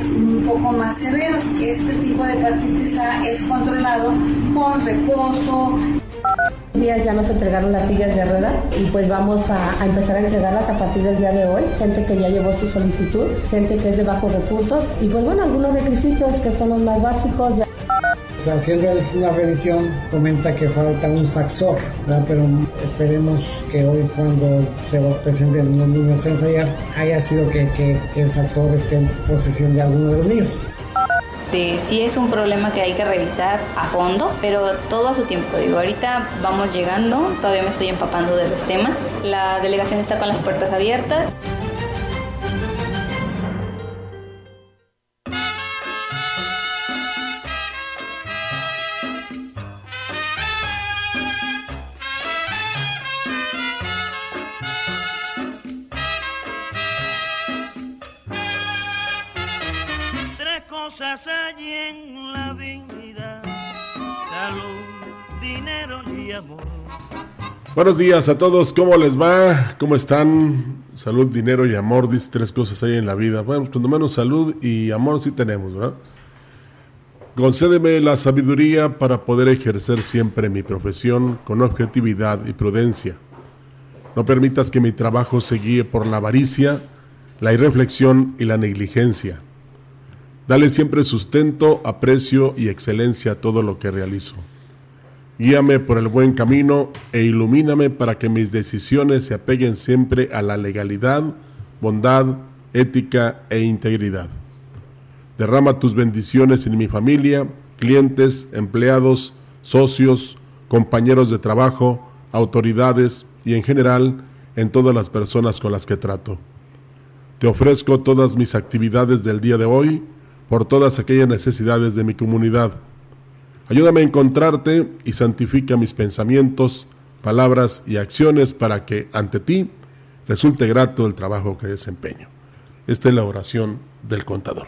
Un poco más severos. Este tipo de hepatitis A es controlado con reposo. Días ya nos entregaron las sillas de ruedas y pues vamos a, empezar a entregarlas a partir del día de hoy. Gente que ya llevó su solicitud, gente que es de bajos recursos y pues bueno, algunos requisitos que son los más básicos. Ya haciendo una revisión, comenta que falta un saxor, pero esperemos que hoy cuando se presenten los niños a ensayar, haya sido que, que, el saxor esté en posesión de alguno de los niños. sí es un problema que hay que revisar a fondo, pero todo a su tiempo. Digo, ahorita vamos llegando, todavía me estoy empapando de los temas. La delegación está con las puertas abiertas. Buenos días a todos, ¿cómo les va? ¿Cómo están? Salud, dinero y amor, dice tres cosas ahí en la vida. Bueno, pues menos salud y amor sí tenemos, ¿verdad? Concédeme la sabiduría para poder ejercer siempre mi profesión con objetividad y prudencia. No permitas que mi trabajo se guíe por la avaricia, la irreflexión y la negligencia. Dale siempre sustento, aprecio y excelencia a todo lo que realizo. Guíame por el buen camino e ilumíname para que mis decisiones se apeguen siempre a la legalidad, bondad, ética e integridad. Derrama tus bendiciones en mi familia, clientes, empleados, socios, compañeros de trabajo, autoridades y en general en todas las personas con las que trato. Te ofrezco todas mis actividades del día de hoy por todas aquellas necesidades de mi comunidad Ayúdame a encontrarte y santifica mis pensamientos, palabras y acciones para que ante ti resulte grato el trabajo que desempeño. Esta es la oración del contador.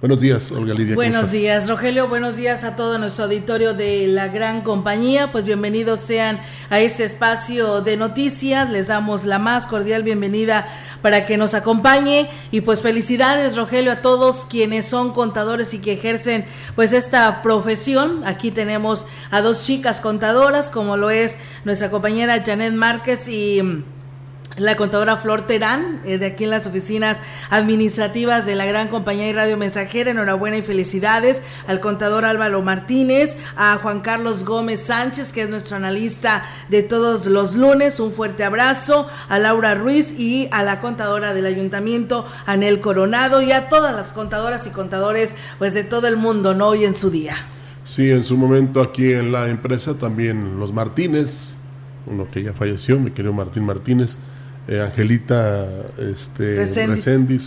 Buenos días, Olga Lidia. Buenos días, Rogelio. Buenos días a todo nuestro auditorio de la gran compañía. Pues bienvenidos sean a este espacio de noticias. Les damos la más cordial bienvenida para que nos acompañe y pues felicidades Rogelio a todos quienes son contadores y que ejercen pues esta profesión. Aquí tenemos a dos chicas contadoras como lo es nuestra compañera Janet Márquez y la contadora Flor Terán, eh, de aquí en las oficinas administrativas de la gran compañía y radio mensajera. Enhorabuena y felicidades al contador Álvaro Martínez, a Juan Carlos Gómez Sánchez, que es nuestro analista de todos los lunes. Un fuerte abrazo a Laura Ruiz y a la contadora del ayuntamiento, Anel Coronado, y a todas las contadoras y contadores pues de todo el mundo, ¿no? Hoy en su día. Sí, en su momento aquí en la empresa también los Martínez, uno que ya falleció, mi querido Martín Martínez eh, Angelita este.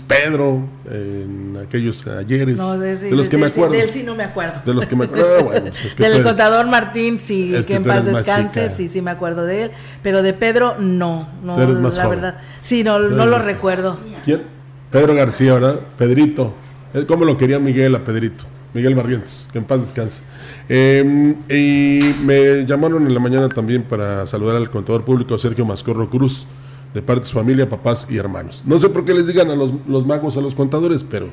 Pedro, en aquellos ayeres. de, los que me acuerdo. De él sí no me acuerdo. De los que me acuerdo. bueno, pues Del contador Martín, sí, que, en paz descanse, sí, sí me acuerdo de él. Pero de Pedro, no. no la verdad. Sí, no, no lo recuerdo. ¿Quién? Pedro García, ¿verdad? Pedrito. ¿Cómo lo quería Miguel a Pedrito? Miguel Barrientos, que en paz descanse. Em, y me llamaron en la mañana también para saludar al contador público Sergio Mascorro Cruz de parte de su familia, papás y hermanos. No sé por qué les digan a los, los magos, a los contadores, pero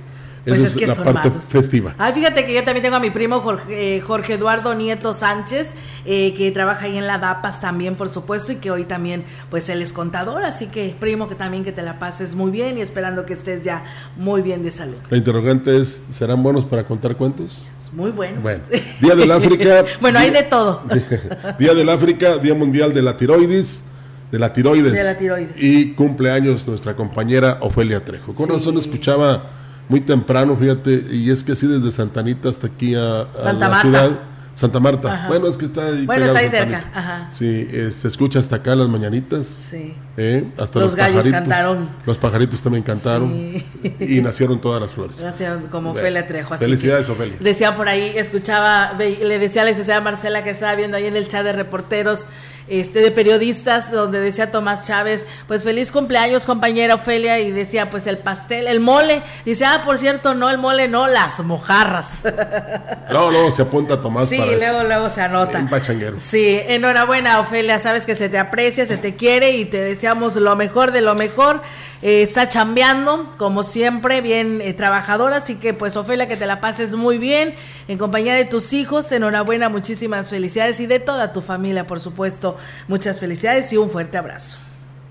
pues esa es, la parte festiva. Ah, fíjate que yo también tengo a mi primo Jorge, eh, Jorge Eduardo Nieto Sánchez, eh, que trabaja ahí en la DAPAS también, por supuesto, y que hoy también, pues él es contador, así que primo que también que te la pases muy bien y esperando que estés ya muy bien de salud. La interrogante es, ¿serán buenos para contar cuentos? Muy buenos. Bueno, Día del África. bueno, hay de todo. Día del África, Día Mundial de la Tiroides de la tiroides. De la tiroides. Y cumpleaños nuestra compañera Ofelia Trejo. Con razón escuchaba muy temprano, fíjate, y es que así desde Santanita hasta aquí a, Santa la Marta. ciudad. Santa Marta. Bueno, es que está ahí. Bueno, está ahí cerca. Ajá. Sí, eh, se escucha hasta acá las mañanitas. Sí. eh, hasta Los los, gallos pajaritos. cantaron. Los pajaritos también cantaron. Sí. Y nacieron todas las flores. Gracias, como Bueno, Ofelia Trejo. así felicidades, Ofelia. Decía por ahí, escuchaba, le decía a la licenciada Marcela que estaba viendo ahí en el chat de reporteros, este, de periodistas, donde decía Tomás Chávez, pues feliz cumpleaños, compañera Ofelia, y decía, pues el pastel, el mole. Dice, ah, por cierto, no el mole, no, las mojarras. Luego, luego se apunta Tomás sí, para eso. luego, luego se anota. Un pachanguero. Sí, enhorabuena, Ofelia. Sabes que se te aprecia, se te quiere y te deseamos lo mejor de lo mejor. Eh, está chambeando, como siempre, bien eh, trabajadora. Así que, pues, Ofelia, que te la pases muy bien en compañía de tus hijos. Enhorabuena, muchísimas felicidades y de toda tu familia, por supuesto. Muchas felicidades y un fuerte abrazo.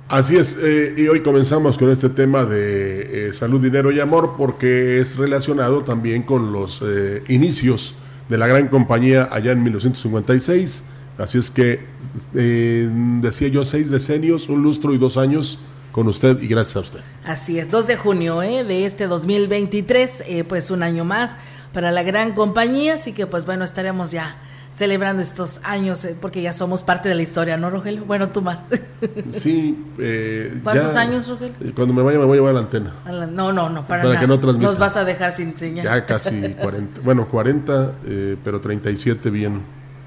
Así es, eh, y hoy comenzamos con este tema de salud, dinero y amor porque es relacionado también con los inicios de la gran compañía allá en 1956. Así es que decía yo seis decenios, un lustro y dos años con usted y gracias a usted. Así es, 2 de junio ¿eh? de este 2023, eh, pues un año más para la gran compañía, así que pues bueno, estaremos ya celebrando estos años, eh, porque ya somos parte de la historia, ¿no, Rogelio? Bueno, tú más. Sí. eh, ¿Cuántos ya- años, Rogelio? eh, Cuando me vaya me voy a llevar la antena. A la- No, no, no, para, Para nada. que no transmita. Nos vas a dejar sin señal. Ya casi 40, bueno 40, eh, pero 37 bien,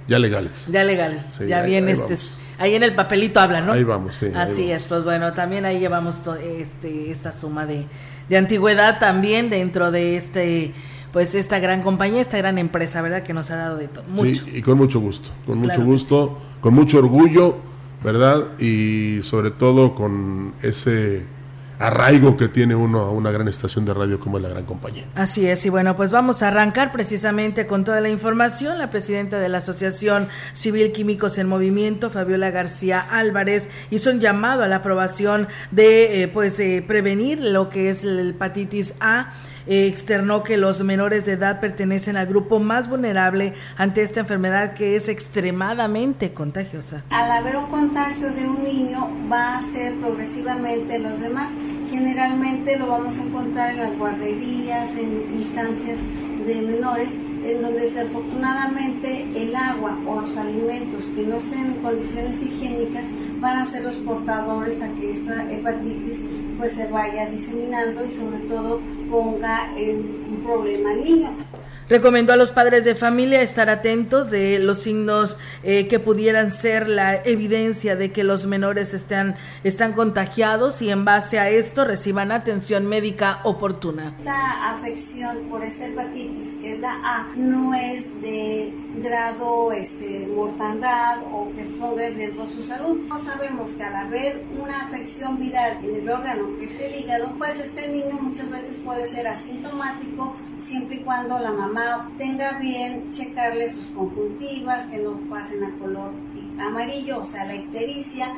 ya legales. Ya legales, Sí, ya bien, este. Ahí en el papelito habla, ¿no? Ahí vamos, sí, Así vamos. es, pues bueno, también ahí llevamos este, esta suma de, de antigüedad también dentro de este, pues esta gran compañía, esta gran empresa, ¿verdad? Que nos ha dado de todo, mucho. Sí, y con mucho gusto, con mucho Claro gusto, con mucho orgullo, ¿verdad? Y sobre todo con ese arraigo que tiene uno a una gran estación de radio como la gran compañía. Así es, y bueno, pues vamos a arrancar precisamente con toda la información. La presidenta de la Asociación Civil Químicos en Movimiento, Fabiola García Álvarez, hizo un llamado a la aprobación de eh, pues eh, prevenir lo que es la hepatitis A. Externó que los menores de edad pertenecen al grupo más vulnerable ante esta enfermedad que es extremadamente contagiosa. Al haber un contagio de un niño va a ser progresivamente los demás. Generalmente lo vamos a encontrar en las guarderías, en instancias de menores, en donde desafortunadamente el agua o los alimentos que no estén en condiciones higiénicas van a ser los portadores a que esta hepatitis pues se vaya diseminando y sobre todo ponga en un problema al niño. Recomendó a los padres de familia estar atentos de los signos eh, que pudieran ser la evidencia de que los menores están, están contagiados y en base a esto reciban atención médica oportuna. Esta afección por esta hepatitis, que es la A, no es de grado este, mortandad o que ponga en riesgo su salud. No sabemos que al haber una afección viral en el órgano que es el hígado, pues este niño muchas veces puede ser asintomático siempre y cuando la mamá tenga bien checarle sus conjuntivas, que no pasen a color amarillo, o sea, la ictericia,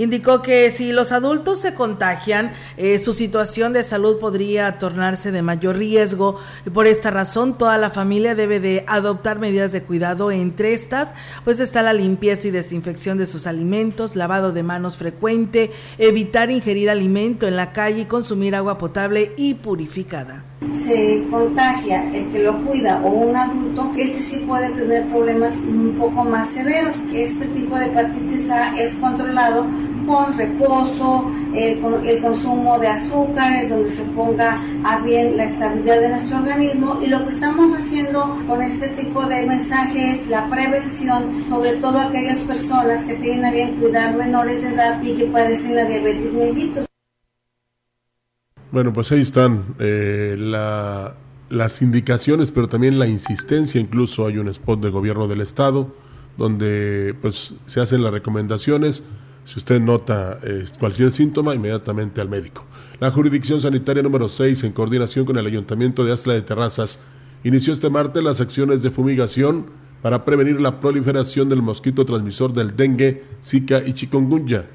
Indicó que si los adultos se contagian, eh, su situación de salud podría tornarse de mayor riesgo y por esta razón toda la familia debe de adoptar medidas de cuidado. Entre estas, pues está la limpieza y desinfección de sus alimentos, lavado de manos frecuente, evitar ingerir alimento en la calle y consumir agua potable y purificada. Se contagia el que lo cuida o un adulto, ese sí puede tener problemas un poco más severos. Este tipo de hepatitis A es controlado con reposo, eh, con el consumo de azúcares, donde se ponga a bien la estabilidad de nuestro organismo. Y lo que estamos haciendo con este tipo de mensaje es la prevención, sobre todo aquellas personas que tienen a bien cuidar menores de edad y que padecen la diabetes mellitus. Bueno, pues ahí están eh, la- las indicaciones, pero también la insistencia. Incluso hay un spot del gobierno del estado donde pues se hacen las recomendaciones. Si usted nota eh, cualquier síntoma, inmediatamente al médico. La jurisdicción sanitaria número 6, en coordinación con el Ayuntamiento de Asla de Terrazas, inició este martes las acciones de fumigación para prevenir la proliferación del mosquito transmisor del dengue, zika y chikungunya.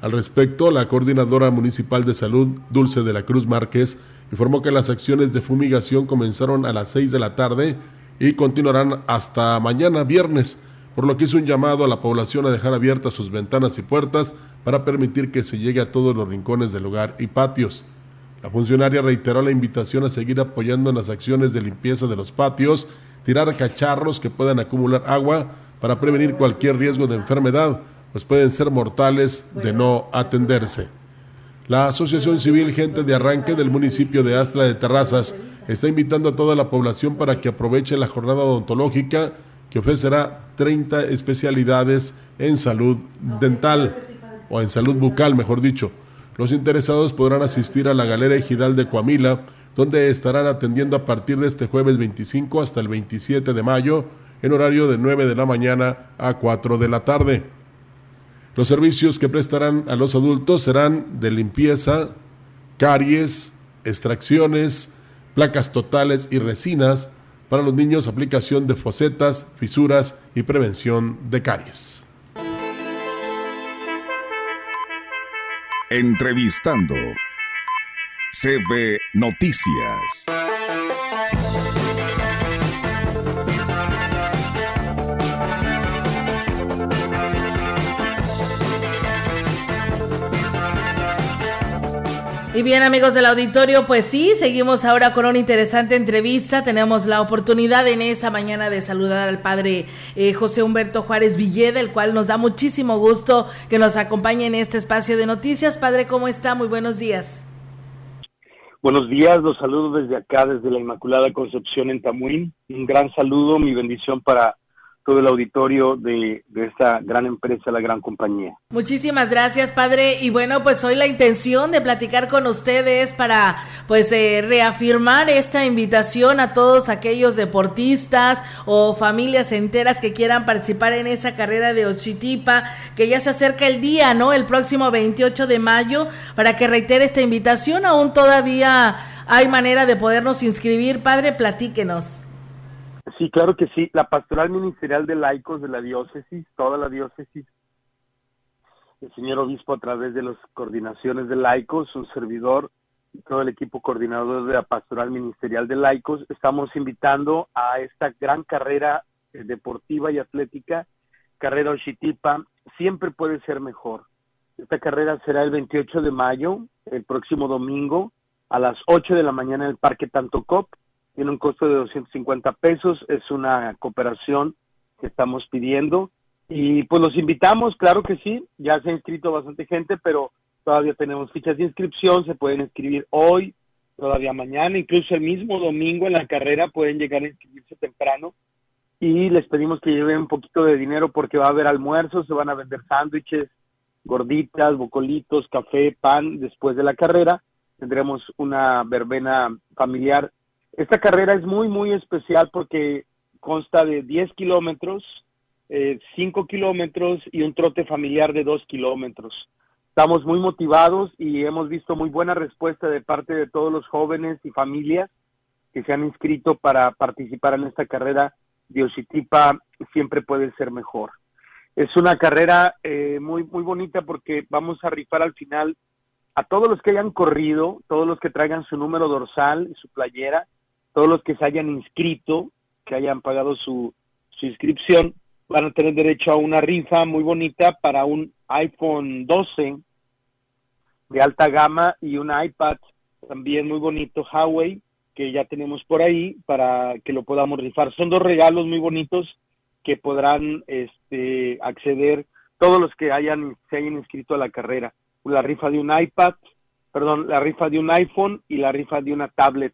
Al respecto, la coordinadora municipal de salud, Dulce de la Cruz Márquez, informó que las acciones de fumigación comenzaron a las 6 de la tarde y continuarán hasta mañana viernes, por lo que hizo un llamado a la población a dejar abiertas sus ventanas y puertas para permitir que se llegue a todos los rincones del hogar y patios. La funcionaria reiteró la invitación a seguir apoyando en las acciones de limpieza de los patios, tirar cacharros que puedan acumular agua para prevenir cualquier riesgo de enfermedad, pues pueden ser mortales de no atenderse. La Asociación Civil Gente de Arranque del municipio de Astra de Terrazas está invitando a toda la población para que aproveche la jornada odontológica que ofrecerá 30 especialidades en salud dental o en salud bucal, mejor dicho. Los interesados podrán asistir a la Galera Ejidal de Coamila, donde estarán atendiendo a partir de este jueves 25 hasta el 27 de mayo, en horario de 9 de la mañana a 4 de la tarde. Los servicios que prestarán a los adultos serán de limpieza, caries, extracciones, placas totales y resinas. Para los niños, aplicación de fosetas, fisuras y prevención de caries. Entrevistando CB Noticias. Y bien amigos del auditorio, pues sí, seguimos ahora con una interesante entrevista. Tenemos la oportunidad en esa mañana de saludar al padre eh, José Humberto Juárez Villeda, el cual nos da muchísimo gusto que nos acompañe en este espacio de noticias. Padre, ¿cómo está? Muy buenos días. Buenos días, los saludo desde acá, desde la Inmaculada Concepción en Tamuín. Un gran saludo, mi bendición para todo el auditorio de, de, esta gran empresa, la gran compañía. Muchísimas gracias, padre. Y bueno, pues hoy la intención de platicar con ustedes para pues eh, reafirmar esta invitación a todos aquellos deportistas o familias enteras que quieran participar en esa carrera de Ochitipa, que ya se acerca el día, ¿no? El próximo 28 de mayo, para que reitere esta invitación. Aún todavía hay manera de podernos inscribir. Padre, platíquenos. Sí, claro que sí. La pastoral ministerial de laicos de la diócesis, toda la diócesis, el señor obispo a través de las coordinaciones de laicos, un servidor, todo el equipo coordinador de la pastoral ministerial de laicos, estamos invitando a esta gran carrera eh, deportiva y atlética, carrera Oshitipa, siempre puede ser mejor. Esta carrera será el 28 de mayo, el próximo domingo, a las 8 de la mañana en el Parque Tantocop tiene un costo de 250 pesos, es una cooperación que estamos pidiendo y pues los invitamos, claro que sí, ya se ha inscrito bastante gente, pero todavía tenemos fichas de inscripción, se pueden inscribir hoy, todavía mañana, incluso el mismo domingo en la carrera pueden llegar a inscribirse temprano y les pedimos que lleven un poquito de dinero porque va a haber almuerzos, se van a vender sándwiches, gorditas, bocolitos, café, pan después de la carrera. Tendremos una verbena familiar esta carrera es muy, muy especial porque consta de 10 kilómetros, eh, 5 kilómetros y un trote familiar de 2 kilómetros. Estamos muy motivados y hemos visto muy buena respuesta de parte de todos los jóvenes y familias que se han inscrito para participar en esta carrera. Diositipa siempre puede ser mejor. Es una carrera eh, muy, muy bonita porque vamos a rifar al final a todos los que hayan corrido, todos los que traigan su número dorsal y su playera, todos los que se hayan inscrito, que hayan pagado su, inscripción, van a tener derecho a una rifa muy bonita para un iPhone 12 de alta gama y un iPad también muy bonito Huawei que ya tenemos por ahí para que lo podamos rifar. Son dos regalos muy bonitos que podrán este, acceder todos los que hayan se hayan inscrito a la carrera. La rifa de un iPad, perdón, la rifa de un iPhone y la rifa de una tablet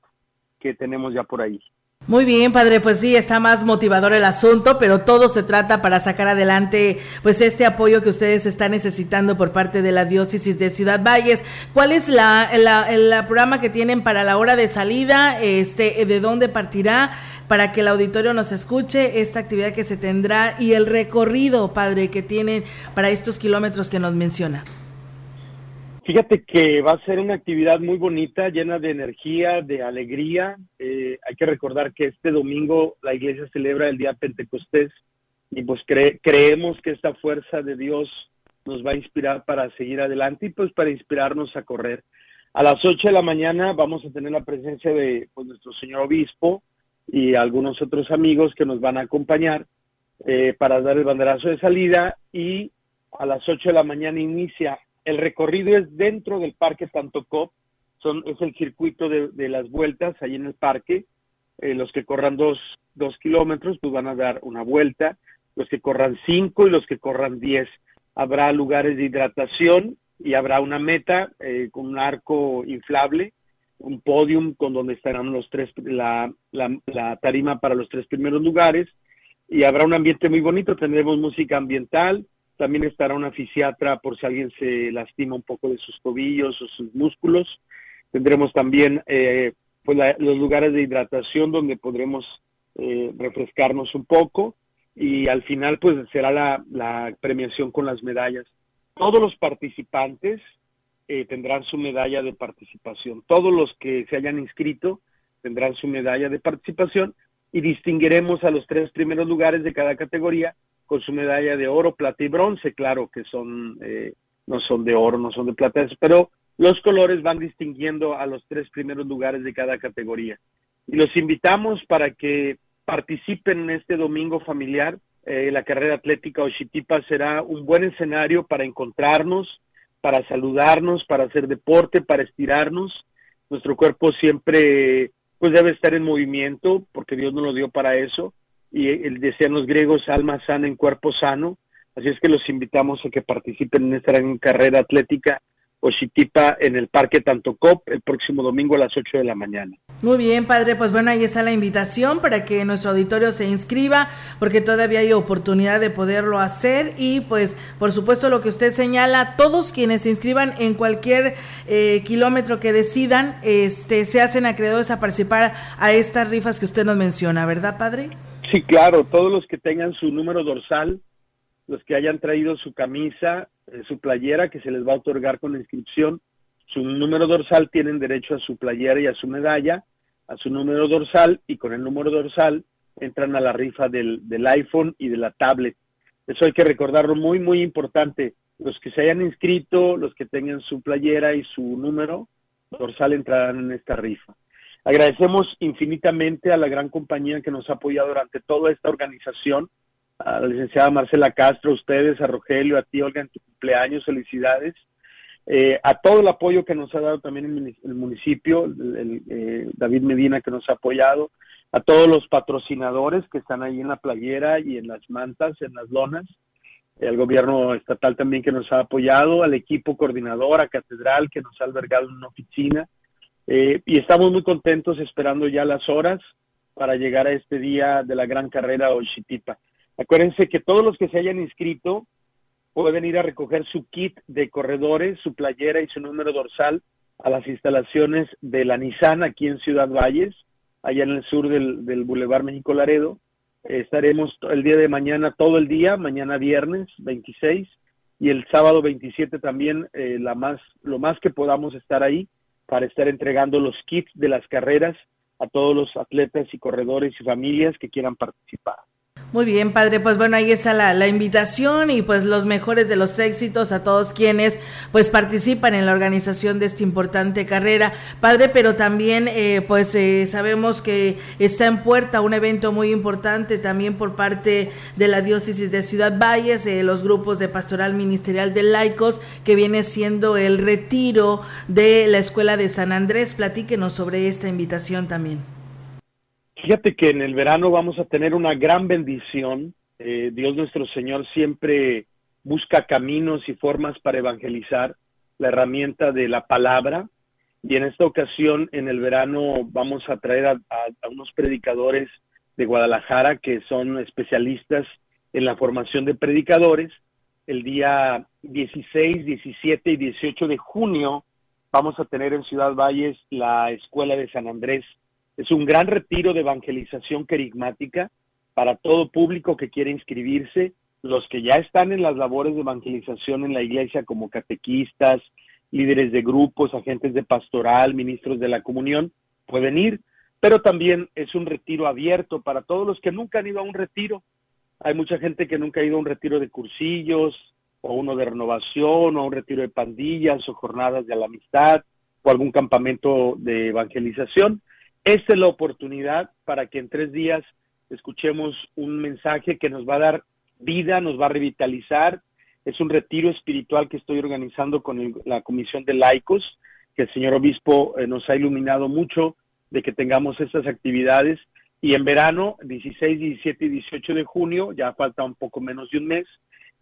tenemos ya por ahí. Muy bien, padre, pues sí, está más motivador el asunto, pero todo se trata para sacar adelante pues este apoyo que ustedes están necesitando por parte de la diócesis de Ciudad Valles. ¿Cuál es la, el programa que tienen para la hora de salida? Este, ¿De dónde partirá? Para que el auditorio nos escuche esta actividad que se tendrá y el recorrido, padre, que tienen para estos kilómetros que nos menciona. Fíjate que va a ser una actividad muy bonita, llena de energía, de alegría. Eh, hay que recordar que este domingo la iglesia celebra el día Pentecostés y pues creemos que esta fuerza de Dios nos va a inspirar para seguir adelante y pues para inspirarnos a correr. A las 8 de la mañana vamos a tener la presencia de pues, nuestro señor obispo y algunos otros amigos que nos van a acompañar eh, para dar el banderazo de salida y a las 8 de la mañana inicia. El recorrido es dentro del Parque Tantocop, son, es el circuito de, las vueltas ahí en el parque. Eh, los que corran dos, dos kilómetros pues van a dar una vuelta, los que corran cinco y los que corran diez. Habrá lugares de hidratación y habrá una meta eh, con un arco inflable, un podium con donde estarán los tres, la, la, tarima para los tres primeros lugares y habrá un ambiente muy bonito, tendremos música ambiental, también estará una fisiatra por si alguien se lastima un poco de sus tobillos o sus músculos, tendremos también eh, pues los lugares de hidratación donde podremos eh, refrescarnos un poco y al final pues será la, la premiación con las medallas. Todos los participantes eh, tendrán su medalla de participación. Todos los que se hayan inscrito tendrán su medalla de participación y distinguiremos a los tres primeros lugares de cada categoría con su medalla de oro, plata y bronce. Claro que son eh, no son de oro, no son de plata, pero los colores van distinguiendo a los tres primeros lugares de cada categoría. Y los invitamos para que participen en este domingo familiar eh, la carrera atlética Oshitipa será un buen escenario para encontrarnos, para saludarnos, para hacer deporte, para estirarnos. Nuestro cuerpo siempre pues debe estar en movimiento porque Dios nos lo dio para eso y el decían los griegos alma sana en cuerpo sano. Así es que los invitamos a que participen en esta gran carrera atlética Oshitipa en el Parque Tantocop el próximo domingo a las 8 de la mañana. Muy bien, padre, pues bueno, ahí está la invitación para que nuestro auditorio se inscriba, porque todavía hay oportunidad de poderlo hacer y pues por supuesto lo que usted señala, todos quienes se inscriban en cualquier eh, kilómetro que decidan, este, se hacen acreedores a participar a estas rifas que usted nos menciona, ¿verdad, padre? Sí, claro, todos los que tengan su número dorsal, los que hayan traído su camisa, eh, su playera que se les va a otorgar con la inscripción, su número dorsal tienen derecho a su playera y a su medalla, a su número dorsal y con el número dorsal entran a la rifa del, iPhone y de la tablet. Eso hay que recordarlo muy, muy importante. Los que se hayan inscrito, los que tengan su playera y su número dorsal entrarán en esta rifa. Agradecemos infinitamente a la gran compañía que nos ha apoyado durante toda esta organización, a la licenciada Marcela Castro, a ustedes, a Rogelio, a ti, Olga, en tu cumpleaños, felicidades. Eh, a todo el apoyo que nos ha dado también el, municipio, el, eh, David Medina que nos ha apoyado, a todos los patrocinadores que están ahí en la playera y en las mantas, en las lonas, el gobierno estatal también que nos ha apoyado, al equipo coordinador, a Catedral que nos ha albergado en una oficina, eh, y estamos muy contentos esperando ya las horas para llegar a este día de la gran carrera Oshitipa. Acuérdense que todos los que se hayan inscrito pueden ir a recoger su kit de corredores, su playera y su número dorsal a las instalaciones de la Nissan aquí en Ciudad Valles, allá en el sur del, del Boulevard México Laredo. estaremos el día de mañana todo el día, mañana viernes 26 y el sábado 27 también eh, la más, lo más que podamos estar ahí para estar entregando los kits de las carreras a todos los atletas y corredores y familias que quieran participar. Muy bien, padre. Pues bueno, ahí está la, invitación y pues los mejores de los éxitos a todos quienes pues participan en la organización de esta importante carrera, padre. Pero también eh, pues eh, sabemos que está en puerta un evento muy importante también por parte de la diócesis de Ciudad Valles, eh, los grupos de pastoral ministerial de laicos, que viene siendo el retiro de la escuela de San Andrés. Platíquenos sobre esta invitación también. Fíjate que en el verano vamos a tener una gran bendición. Eh, Dios nuestro Señor siempre busca caminos y formas para evangelizar la herramienta de la palabra. Y en esta ocasión, en el verano, vamos a traer a, unos predicadores de Guadalajara que son especialistas en la formación de predicadores. El día 16, 17 y 18 de junio vamos a tener en Ciudad Valles la Escuela de San Andrés es un gran retiro de evangelización querigmática para todo público que quiere inscribirse, los que ya están en las labores de evangelización en la iglesia como catequistas, líderes de grupos, agentes de pastoral, ministros de la comunión, pueden ir, pero también es un retiro abierto para todos los que nunca han ido a un retiro. Hay mucha gente que nunca ha ido a un retiro de cursillos, o uno de renovación, o un retiro de pandillas, o jornadas de la amistad, o algún campamento de evangelización. Esta es la oportunidad para que en tres días escuchemos un mensaje que nos va a dar vida, nos va a revitalizar. Es un retiro espiritual que estoy organizando con la Comisión de Laicos, que el señor obispo eh, nos ha iluminado mucho de que tengamos estas actividades. Y en verano, 16, 17 y 18 de junio, ya falta un poco menos de un mes,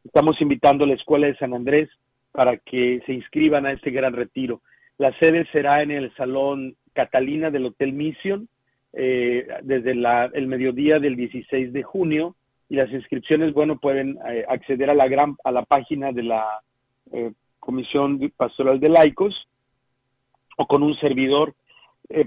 estamos invitando a la Escuela de San Andrés para que se inscriban a este gran retiro. La sede será en el Salón Catalina del Hotel Mission eh, desde el mediodía del 16 de junio y las inscripciones, bueno, pueden eh, acceder a la gran a la página de la eh, Comisión Pastoral de Laicos o con un servidor.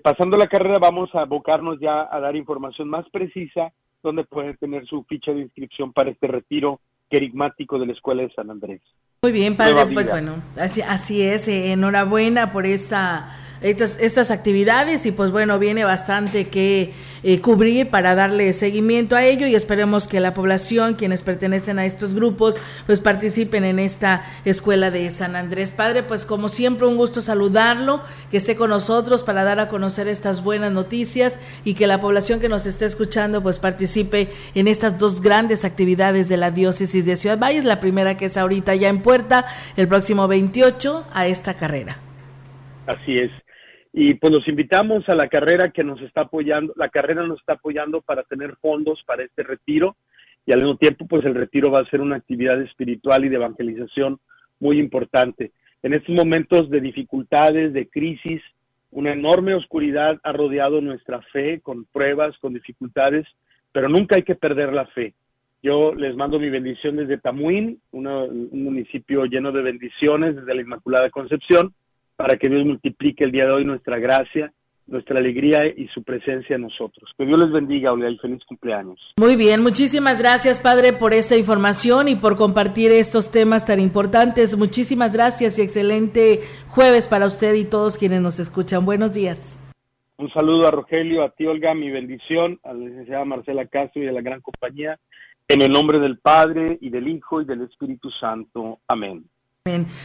pasando la carrera vamos a abocarnos ya a dar información más precisa donde pueden tener su ficha de inscripción para este retiro querigmático de la Escuela de San Andrés. Muy bien, padre, pues bueno, así, así es, enhorabuena por esta estas, estas actividades y pues bueno, viene bastante que eh, cubrir para darle seguimiento a ello y esperemos que la población, quienes pertenecen a estos grupos, pues participen en esta escuela de San Andrés. Padre, pues como siempre un gusto saludarlo, que esté con nosotros para dar a conocer estas buenas noticias y que la población que nos esté escuchando pues participe en estas dos grandes actividades de la diócesis de Ciudad Valles, la primera que es ahorita ya en puerta, el próximo 28 a esta carrera. Así es. Y pues los invitamos a la carrera que nos está apoyando, la carrera nos está apoyando para tener fondos para este retiro y al mismo tiempo pues el retiro va a ser una actividad espiritual y de evangelización muy importante. En estos momentos de dificultades, de crisis, una enorme oscuridad ha rodeado nuestra fe con pruebas, con dificultades, pero nunca hay que perder la fe. Yo les mando mi bendición desde Tamuín, un municipio lleno de bendiciones desde la Inmaculada Concepción, para que Dios multiplique el día de hoy nuestra gracia, nuestra alegría y su presencia en nosotros. Que Dios les bendiga, Olga, y feliz cumpleaños. Muy bien, muchísimas gracias, Padre, por esta información y por compartir estos temas tan importantes. Muchísimas gracias y excelente jueves para usted y todos quienes nos escuchan. Buenos días. Un saludo a Rogelio, a ti, Olga, mi bendición, a la licenciada Marcela Castro y a la gran compañía. En el nombre del Padre y del Hijo y del Espíritu Santo. Amén.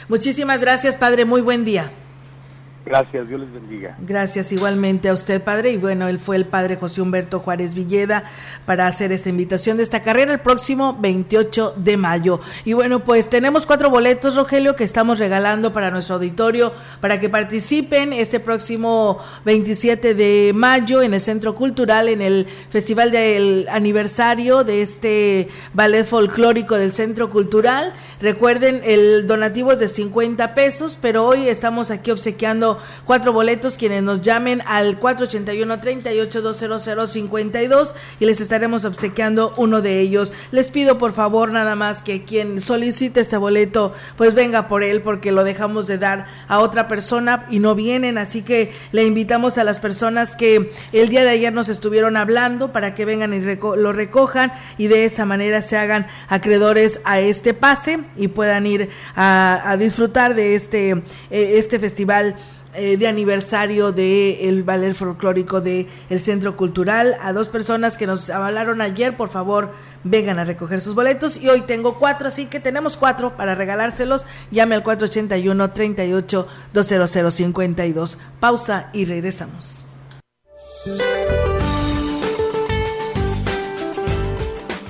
Muchísimas gracias, Padre. Muy buen día. Gracias, Dios les bendiga. Gracias igualmente a usted, padre. Y bueno, él fue el padre José Humberto Juárez Villeda para hacer esta invitación de esta carrera el próximo 28 de mayo. Y bueno, pues tenemos cuatro boletos, Rogelio, que estamos regalando para nuestro auditorio para que participen este próximo 27 de mayo en el Centro Cultural, en el Festival del Aniversario de este ballet folclórico del Centro Cultural. Recuerden, el donativo es de 50 pesos, pero hoy estamos aquí obsequiando cuatro boletos quienes nos llamen al 481-38-200-52 y les estaremos obsequiando uno de ellos. Les pido por favor nada más que quien solicite este boleto pues venga por él porque lo dejamos de dar a otra persona y no vienen, así que le invitamos a las personas que el día de ayer nos estuvieron hablando para que vengan y lo recojan y de esa manera se hagan acreedores a este pase y puedan ir a, disfrutar de este, eh, este festival eh, de aniversario del el ballet folclórico del el Centro Cultural. A dos personas que nos avalaron ayer, por favor, vengan a recoger sus boletos. Y hoy tengo cuatro, así que tenemos cuatro para regalárselos. Llame al 481-38-20052. Pausa y regresamos.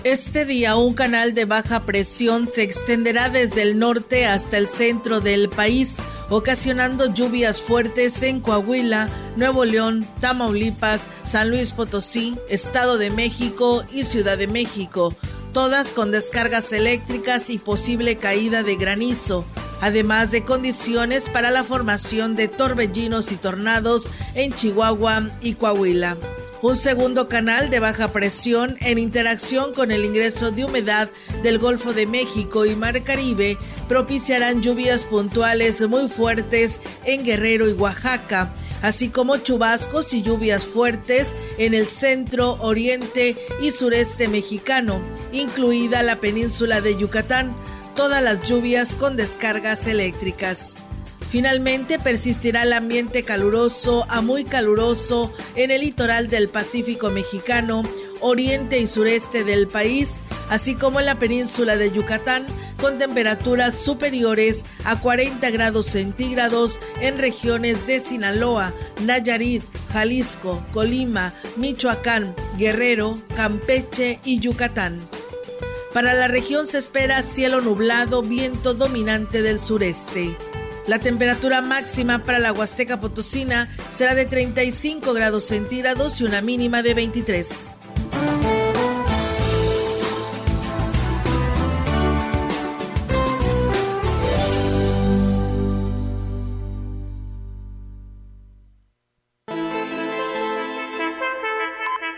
Este día un canal de baja presión se extenderá desde el norte hasta el centro del país ocasionando lluvias fuertes en Coahuila, Nuevo León, Tamaulipas, San Luis Potosí, Estado de México y Ciudad de México, todas con descargas eléctricas y posible caída de granizo además de condiciones para la formación de torbellinos y tornados en Chihuahua y Coahuila. Un segundo canal de baja presión en interacción con el ingreso de humedad del Golfo de México y Mar Caribe propiciarán lluvias puntuales muy fuertes en Guerrero y Oaxaca, así como chubascos y lluvias fuertes en el centro, oriente y sureste mexicano, incluida la península de Yucatán, todas las lluvias con descargas eléctricas. Finalmente persistirá el ambiente caluroso a muy caluroso en el litoral del Pacífico mexicano, oriente y sureste del país, así como en la península de Yucatán, con temperaturas superiores a 40 grados centígrados en regiones de Sinaloa, Nayarit, Jalisco, Colima, Michoacán, Guerrero, Campeche y Yucatán. Para la región se espera cielo nublado, viento dominante del sureste. La temperatura máxima para la Huasteca Potosina será de 35 grados centígrados y una mínima de 23.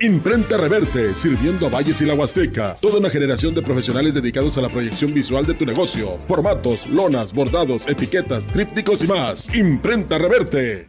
Imprenta Reverte, sirviendo a Valles y la Huasteca. Toda una generación de profesionales dedicados a la proyección visual de tu negocio. Formatos, lonas, bordados, etiquetas, trípticos y más. Imprenta Reverte.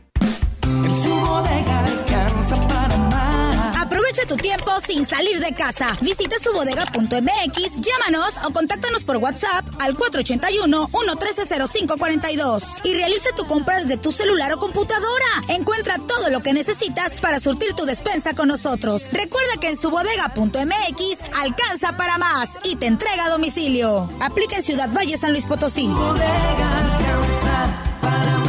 Sin salir de casa. Visita subodega.mx, llámanos o contáctanos por WhatsApp al 481-113-0542 y realiza tu compra desde tu celular o computadora. Encuentra todo lo que necesitas para surtir tu despensa con nosotros. Recuerda que en subodega.mx alcanza para más y te entrega a domicilio. Aplica en Ciudad Valle, San Luis Potosí. Bodega alcanza para más.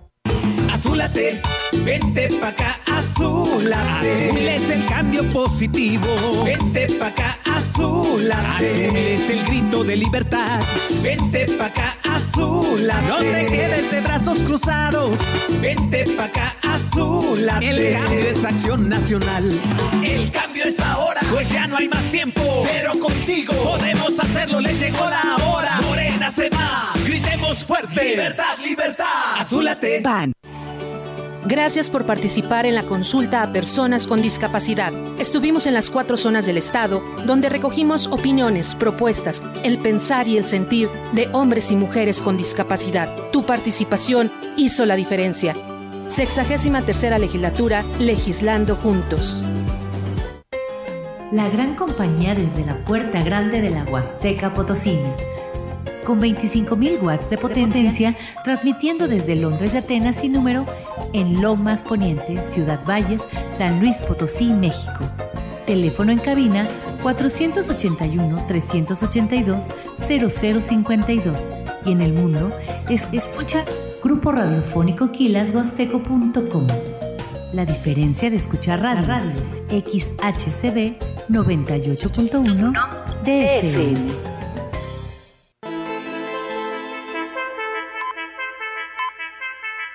Azúlate, vente pa' acá, azúlate. Azul es el cambio positivo. Vente pa' acá, azúlate. Azul es el grito de libertad. Vente pa' acá, azúlate. No te quedes de brazos cruzados. Vente pa' acá, azúlate. El cambio es acción nacional. El cambio es ahora, pues ya no hay más tiempo. Pero contigo podemos hacerlo, le llegó la hora. Morena se va, gritemos fuerte. Libertad, libertad. Azúlate. PAN. Gracias por participar en la consulta a personas con discapacidad. Estuvimos en las cuatro zonas del Estado, donde recogimos opiniones, propuestas, el pensar y el sentir de hombres y mujeres con discapacidad. Tu participación hizo la diferencia. Sexagésima tercera legislatura, legislando juntos. La gran compañía desde la puerta grande de la Huasteca Potosina con 25.000 watts de potencia, transmitiendo desde Londres y Atenas sin número en Lomas Poniente, Ciudad Valles, San Luis Potosí, México. Teléfono en cabina 481-382-0052 y en el mundo es escucha Grupo Radiofónico Quilashuasteco.com. La diferencia de escuchar radio, radio XHCB 98.1 DFM.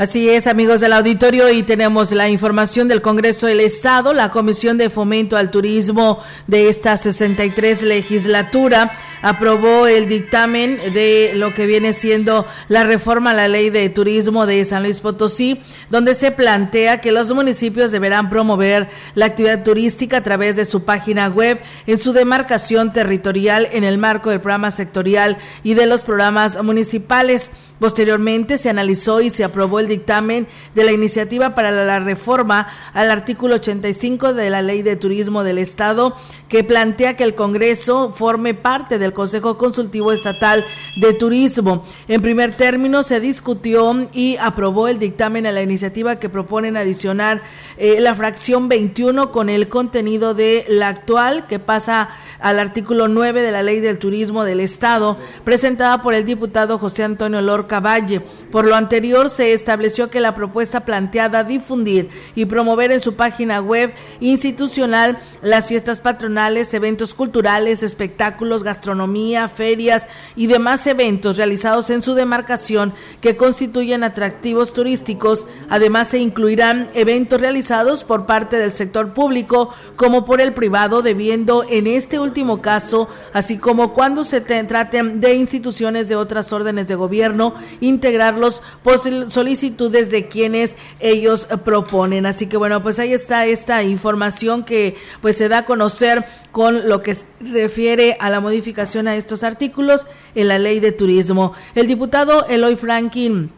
Así es, amigos del auditorio, y tenemos la información del Congreso del Estado, la Comisión de Fomento al Turismo de esta 63 legislatura aprobó el dictamen de lo que viene siendo la reforma a la ley de turismo de San Luis Potosí, donde se plantea que los municipios deberán promover la actividad turística a través de su página web en su demarcación territorial en el marco del programa sectorial y de los programas municipales. Posteriormente se analizó y se aprobó el dictamen de la iniciativa para la reforma al artículo 85 de la Ley de Turismo del Estado, que plantea que el Congreso forme parte del Consejo Consultivo Estatal de Turismo. En primer término se discutió y aprobó el dictamen a la iniciativa que proponen adicionar eh, la fracción 21 con el contenido de la actual que pasa al artículo 9 de la Ley del Turismo del Estado, presentada por el diputado José Antonio Lorca Valle. Por lo anterior, se estableció que la propuesta planteada difundir y promover en su página web institucional las fiestas patronales, eventos culturales, espectáculos, gastronomía, ferias y demás eventos realizados en su demarcación que constituyen atractivos turísticos. Además, se incluirán eventos realizados por parte del sector público como por el privado, debiendo en este último caso, así como cuando se traten de instituciones de otras órdenes de gobierno, integrarlos por solicitudes de quienes ellos proponen. Así que bueno, pues ahí está esta información que pues se da a conocer con lo que se refiere a la modificación a estos artículos en la ley de turismo. El diputado Eloy Franklin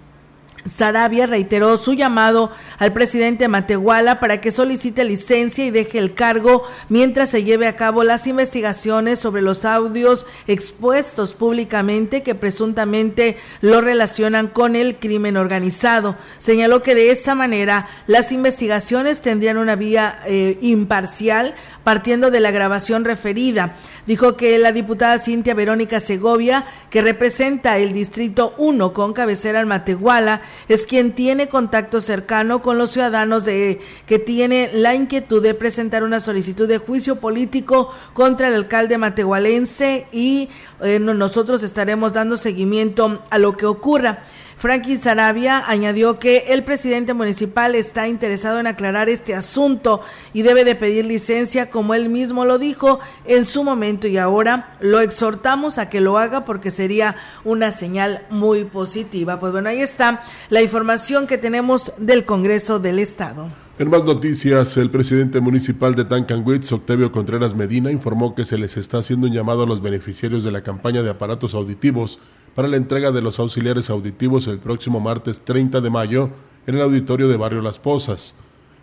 Sarabia reiteró su llamado al presidente Matehuala para que solicite licencia y deje el cargo mientras se lleve a cabo las investigaciones sobre los audios expuestos públicamente que presuntamente lo relacionan con el crimen organizado. Señaló que de esta manera las investigaciones tendrían una vía eh, imparcial partiendo de la grabación referida. Dijo que la diputada Cintia Verónica Segovia, que representa el Distrito 1 con cabecera en Matehuala, es quien tiene contacto cercano con los ciudadanos de que tiene la inquietud de presentar una solicitud de juicio político contra el alcalde matehualense y eh, nosotros estaremos dando seguimiento a lo que ocurra. Franklin Sarabia añadió que el presidente municipal está interesado en aclarar este asunto y debe de pedir licencia como él mismo lo dijo en su momento y ahora lo exhortamos a que lo haga porque sería una señal muy positiva. Pues bueno, ahí está la información que tenemos del Congreso del Estado. En más noticias, el presidente municipal de Tancanwitz, Octavio Contreras Medina, informó que se les está haciendo un llamado a los beneficiarios de la campaña de aparatos auditivos para la entrega de los auxiliares auditivos el próximo martes 30 de mayo en el auditorio de Barrio Las Pozas.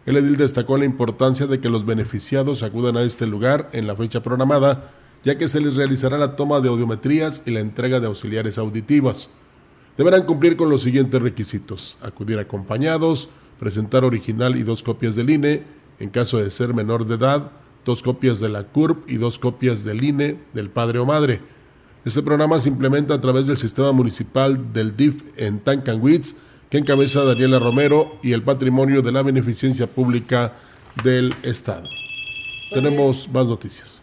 El edil destacó la importancia de que los beneficiados acudan a este lugar en la fecha programada, ya que se les realizará la toma de audiometrías y la entrega de auxiliares auditivas. Deberán cumplir con los siguientes requisitos: acudir acompañados, presentar original y dos copias del INE, en caso de ser menor de edad, dos copias de la CURP y dos copias del INE del padre o madre este programa se implementa a través del sistema municipal del DIF en Tancanwitz, que encabeza Daniela Romero y el patrimonio de la beneficencia pública del Estado. Tenemos más noticias.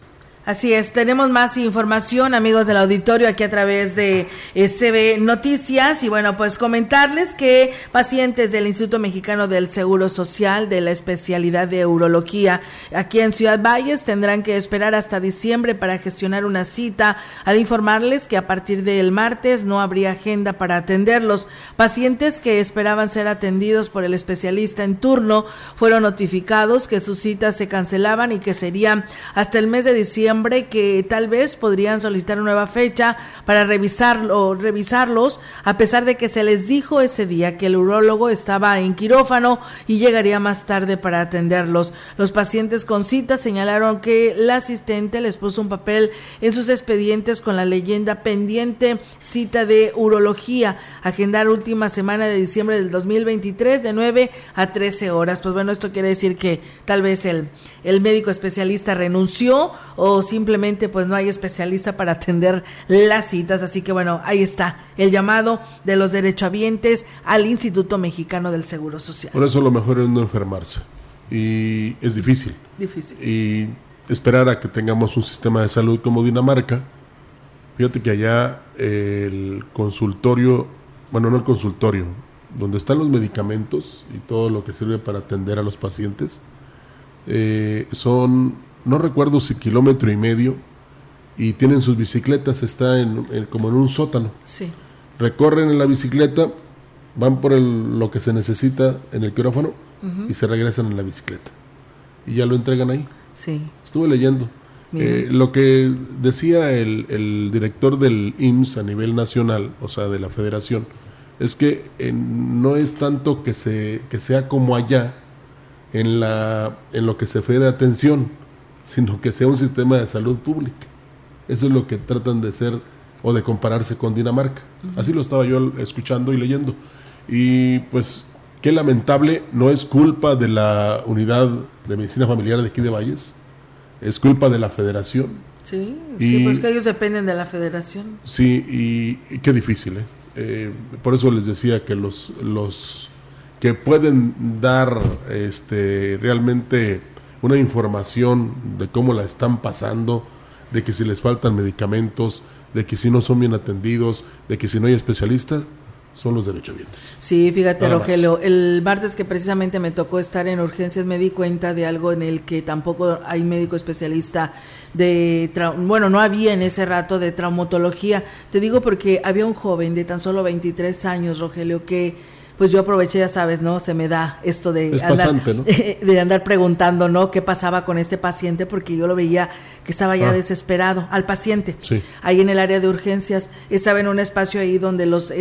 Así es, tenemos más información, amigos del auditorio, aquí a través de SB Noticias. Y bueno, pues comentarles que pacientes del Instituto Mexicano del Seguro Social de la especialidad de urología aquí en Ciudad Valles tendrán que esperar hasta diciembre para gestionar una cita. Al informarles que a partir del martes no habría agenda para atenderlos. Pacientes que esperaban ser atendidos por el especialista en turno fueron notificados que sus citas se cancelaban y que serían hasta el mes de diciembre que tal vez podrían solicitar una nueva fecha para revisarlo, revisarlos, a pesar de que se les dijo ese día que el urólogo estaba en quirófano y llegaría más tarde para atenderlos. Los pacientes con cita señalaron que la asistente les puso un papel en sus expedientes con la leyenda pendiente cita de urología, agendar última semana de diciembre del 2023 de 9 a 13 horas. Pues bueno, esto quiere decir que tal vez el, el médico especialista renunció o simplemente pues no hay especialista para atender las citas. Así que bueno, ahí está el llamado de los derechohabientes al Instituto Mexicano del Seguro Social. Por eso lo mejor es no enfermarse. Y es difícil. Difícil. Y esperar a que tengamos un sistema de salud como Dinamarca. Fíjate que allá el consultorio, bueno, no el consultorio, donde están los medicamentos y todo lo que sirve para atender a los pacientes, eh, son no recuerdo si kilómetro y medio, y tienen sus bicicletas, está en, como en un sótano. Sí. Recorren en la bicicleta, van por lo que se necesita en el quirófano y se regresan en la bicicleta. Y ya lo entregan ahí. Sí. Estuve leyendo. Eh, lo que decía el, director del IMSS a nivel nacional, o sea, de la federación, es que eh, no es tanto que, se, que sea como allá en, la, en lo que se refiere a atención, sino que sea un sistema de salud pública. Eso es lo que tratan de ser o de compararse con Dinamarca. Así lo estaba yo escuchando y leyendo. Y pues qué lamentable, no es culpa de la unidad de medicina familiar de aquí de Valles, es culpa de la federación. Sí, sí, pues que ellos dependen de la federación. Sí, y, qué difícil, ¿eh? eh, por eso les decía que los, los que pueden dar este, realmente una información de cómo la están pasando, de que si les faltan medicamentos, de que si no son bien atendidos, de que si no hay especialistas, son los derechohabientes. Sí, fíjate, Rogelio, el martes que precisamente me tocó estar en urgencias me di cuenta de algo en el que tampoco hay médico especialista de, bueno, no había en ese rato de traumatología. Te digo porque había un joven de tan solo 23 años, Rogelio, que pues yo aproveché, ya sabes, ¿no? Se me da esto de, andar, de andar preguntando, ¿no? ¿Qué pasaba con este paciente? Porque yo lo veía que estaba ya ah. desesperado, al paciente. Ahí en el área de urgencias, estaba en un espacio ahí donde los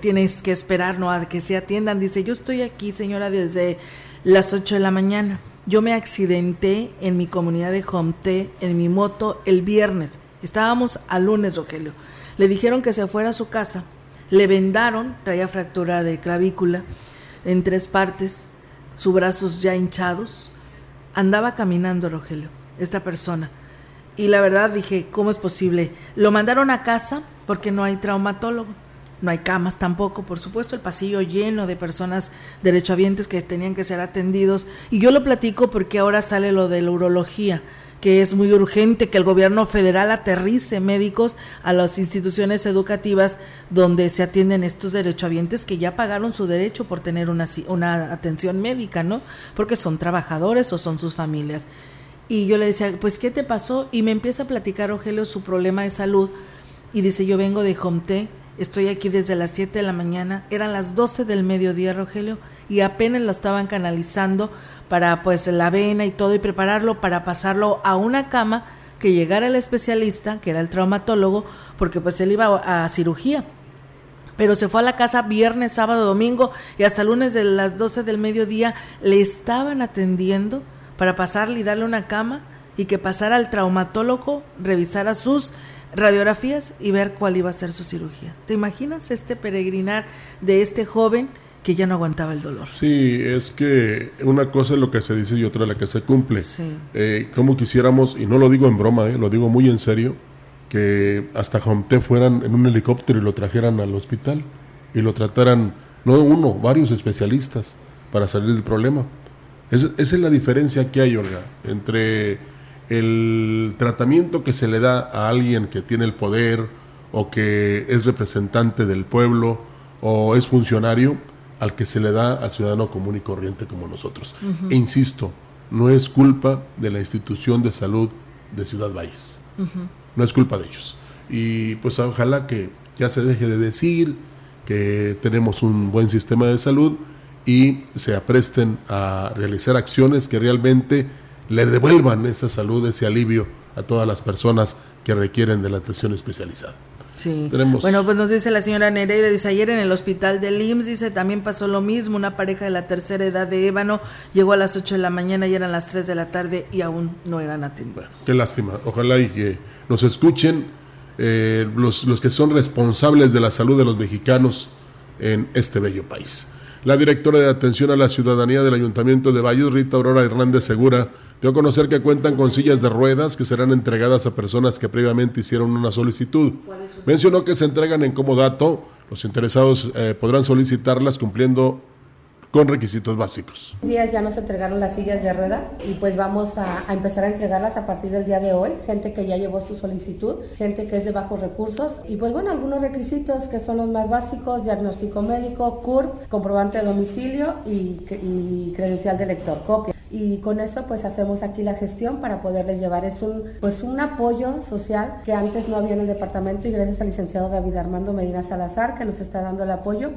tienes que esperar, ¿no? A que se atiendan. Dice, yo estoy aquí, señora, desde las 8 de la mañana. Yo me accidenté en mi comunidad de Homte, en mi moto, el viernes. Estábamos al lunes, Rogelio. Le dijeron que se fuera a su casa le vendaron, traía fractura de clavícula en tres partes, sus brazos ya hinchados. Andaba caminando, Rogelio, esta persona. Y la verdad dije, ¿cómo es posible? Lo mandaron a casa porque no hay traumatólogo. No hay camas tampoco, por supuesto, el pasillo lleno de personas derechohabientes que tenían que ser atendidos. Y yo lo platico porque ahora sale lo de la urología que es muy urgente que el gobierno federal aterrice médicos a las instituciones educativas donde se atienden estos derechohabientes que ya pagaron su derecho por tener una, una atención médica, ¿no? Porque son trabajadores o son sus familias. Y yo le decía, pues, ¿qué te pasó? Y me empieza a platicar, Rogelio, su problema de salud. Y dice, yo vengo de Jomte, estoy aquí desde las 7 de la mañana, eran las 12 del mediodía, Rogelio, y apenas lo estaban canalizando para pues la vena y todo y prepararlo para pasarlo a una cama que llegara el especialista, que era el traumatólogo, porque pues él iba a, cirugía. Pero se fue a la casa viernes, sábado, domingo y hasta lunes de las 12 del mediodía le estaban atendiendo para pasarle y darle una cama y que pasara al traumatólogo, revisara sus radiografías y ver cuál iba a ser su cirugía. ¿Te imaginas este peregrinar de este joven? Que ya no aguantaba el dolor. Sí, es que una cosa es lo que se dice y otra la que se cumple. Sí. Eh, como quisiéramos, y no lo digo en broma, eh, lo digo muy en serio, que hasta Jomte fueran en un helicóptero y lo trajeran al hospital y lo trataran, no uno, varios especialistas para salir del problema. esa es la diferencia que hay, Olga, entre el tratamiento que se le da a alguien que tiene el poder o que es representante del pueblo o es funcionario al que se le da al ciudadano común y corriente como nosotros. E insisto, no es culpa de la institución de salud de Ciudad Valles. No es culpa de ellos. Y pues ojalá que ya se deje de decir que tenemos un buen sistema de salud y se apresten a realizar acciones que realmente le devuelvan esa salud, ese alivio a todas las personas que requieren de la atención especializada. Sí. Bueno, pues nos dice la señora Nereida, dice ayer en el hospital del IMSS, dice también pasó lo mismo, una pareja de la tercera edad de Ébano llegó a las 8 de la mañana y eran las 3 de la tarde y aún no eran atendidos. qué lástima, ojalá y que nos escuchen eh, los, los que son responsables de la salud de los mexicanos en este bello país. La directora de atención a la ciudadanía del Ayuntamiento de Valles, Rita Aurora Hernández Segura, Dio a conocer que cuentan con sillas de ruedas que serán entregadas a personas que previamente hicieron una solicitud. Mencionó que se entregan en comodato. Los interesados eh, podrán solicitarlas cumpliendo con requisitos básicos. Días ya nos entregaron las sillas de ruedas y pues vamos a, empezar a entregarlas a partir del día de hoy. Gente que ya llevó su solicitud, gente que es de bajos recursos y pues bueno, algunos requisitos que son los más básicos, diagnóstico médico, CURP, comprobante de domicilio y, y credencial de lector, copia y con eso pues hacemos aquí la gestión para poderles llevar es un pues un apoyo social que antes no había en el departamento y gracias al licenciado David Armando Medina Salazar que nos está dando el apoyo.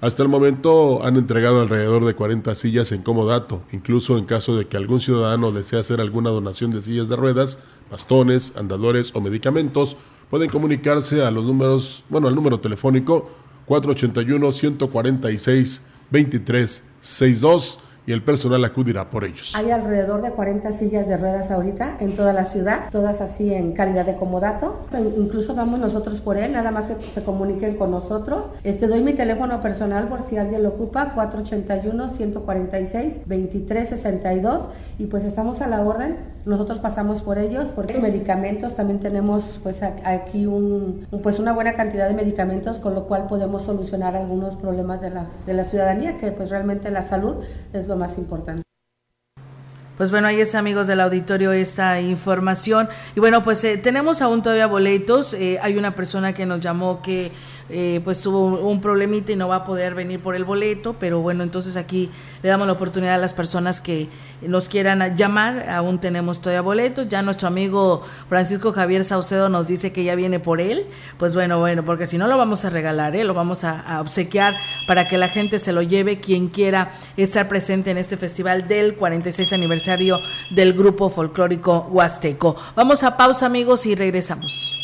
Hasta el momento han entregado alrededor de 40 sillas en comodato, incluso en caso de que algún ciudadano desee hacer alguna donación de sillas de ruedas, bastones, andadores o medicamentos, pueden comunicarse a los números, bueno, al número telefónico 481 146 2362 y el personal acudirá por ellos. Hay alrededor de 40 sillas de ruedas ahorita en toda la ciudad, todas así en calidad de comodato. Incluso vamos nosotros por él, nada más que se comuniquen con nosotros. Este doy mi teléfono personal por si alguien lo ocupa, 481 146 2362 y pues estamos a la orden. Nosotros pasamos por ellos, por medicamentos también tenemos pues aquí un, pues una buena cantidad de medicamentos con lo cual podemos solucionar algunos problemas de la, de la ciudadanía, que pues realmente la salud es lo más importante. Pues bueno, ahí es amigos del auditorio esta información. Y bueno, pues eh, tenemos aún todavía boletos. Eh, hay una persona que nos llamó que eh, pues tuvo un, problemita y no va a poder venir por el boleto, pero bueno, entonces aquí le damos la oportunidad a las personas que nos quieran llamar, aún tenemos todavía boletos, ya nuestro amigo Francisco Javier Saucedo nos dice que ya viene por él, pues bueno, bueno, porque si no lo vamos a regalar, ¿eh? lo vamos a, a obsequiar para que la gente se lo lleve, quien quiera estar presente en este festival del 46 aniversario del grupo folclórico Huasteco. Vamos a pausa amigos y regresamos.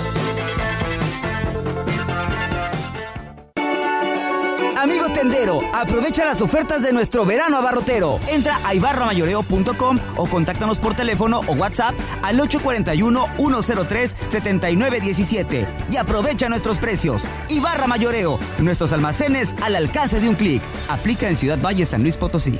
Aprovecha las ofertas de nuestro verano abarrotero. Entra a ibarramayoreo.com o contáctanos por teléfono o WhatsApp al 841-103-7917 y aprovecha nuestros precios. Ibarra Mayoreo, nuestros almacenes al alcance de un clic. Aplica en Ciudad Valle, San Luis Potosí.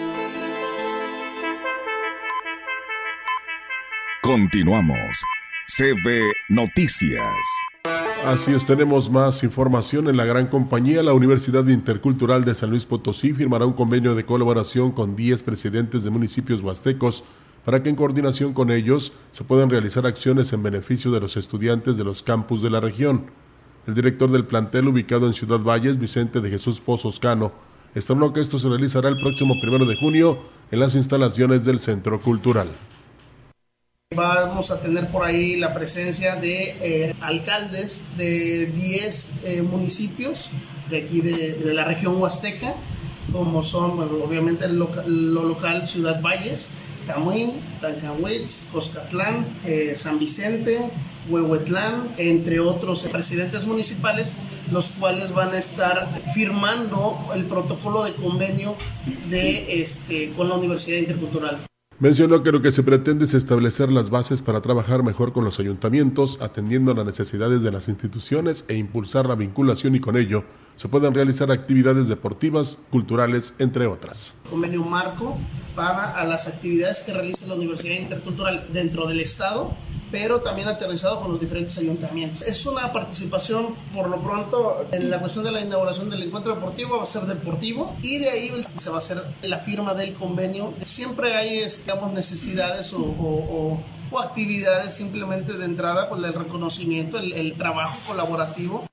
Continuamos. CB Noticias. Así es, tenemos más información en la gran compañía. La Universidad Intercultural de San Luis Potosí firmará un convenio de colaboración con 10 presidentes de municipios huastecos para que en coordinación con ellos se puedan realizar acciones en beneficio de los estudiantes de los campus de la región. El director del plantel ubicado en Ciudad Valles, Vicente de Jesús Pozos Cano, estimó que esto se realizará el próximo primero de junio en las instalaciones del Centro Cultural. Vamos a tener por ahí la presencia de eh, alcaldes de 10 eh, municipios de aquí de, la región huasteca, como son obviamente lo local Ciudad Valles, Camuín, Tancanwitz, Coscatlán, eh, San Vicente, Huehuetlán, entre otros presidentes municipales, los cuales van a estar firmando el protocolo de convenio de, este, con la Universidad Intercultural. Mencionó que lo que se pretende es establecer las bases para trabajar mejor con los ayuntamientos, atendiendo las necesidades de las instituciones e impulsar la vinculación y con ello se puedan realizar actividades deportivas, culturales, entre otras. Convenio marco para las actividades que realiza la Universidad Intercultural dentro del Estado pero también aterrizado con los diferentes ayuntamientos. Es una participación, por lo pronto, en la cuestión de la inauguración del encuentro deportivo, va a ser deportivo y de ahí se va a hacer la firma del convenio. Siempre hay, digamos, necesidades o, actividades simplemente de entrada, pues el reconocimiento, el trabajo colaborativo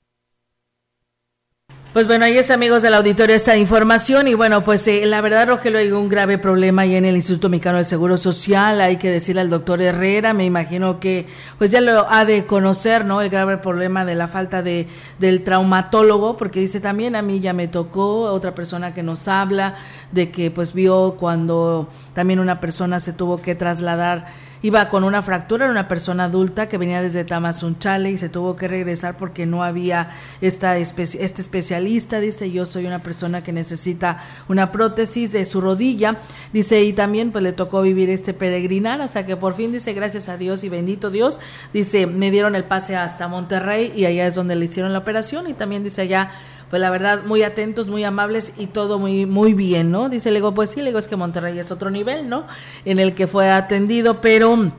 pues bueno, ahí es amigos del auditorio esta información y bueno, pues eh, la verdad Rogelio hay un grave problema ahí en el Instituto Mexicano del Seguro Social, hay que decirle al doctor Herrera, me imagino que pues ya lo ha de conocer, ¿no? El grave problema de la falta de del traumatólogo, porque dice también a mí ya me tocó otra persona que nos habla de que pues vio cuando también una persona se tuvo que trasladar Iba con una fractura, era una persona adulta que venía desde Tamazunchale y se tuvo que regresar porque no había esta este especialista. Dice, yo soy una persona que necesita una prótesis de su rodilla. Dice, y también pues le tocó vivir este peregrinar hasta que por fin, dice, gracias a Dios y bendito Dios, dice, me dieron el pase hasta Monterrey y allá es donde le hicieron la operación y también dice allá pues la verdad, muy atentos, muy amables y todo muy, muy bien, ¿no? Dice, le digo, pues sí, le digo, es que Monterrey es otro nivel, ¿no? En el que fue atendido, pero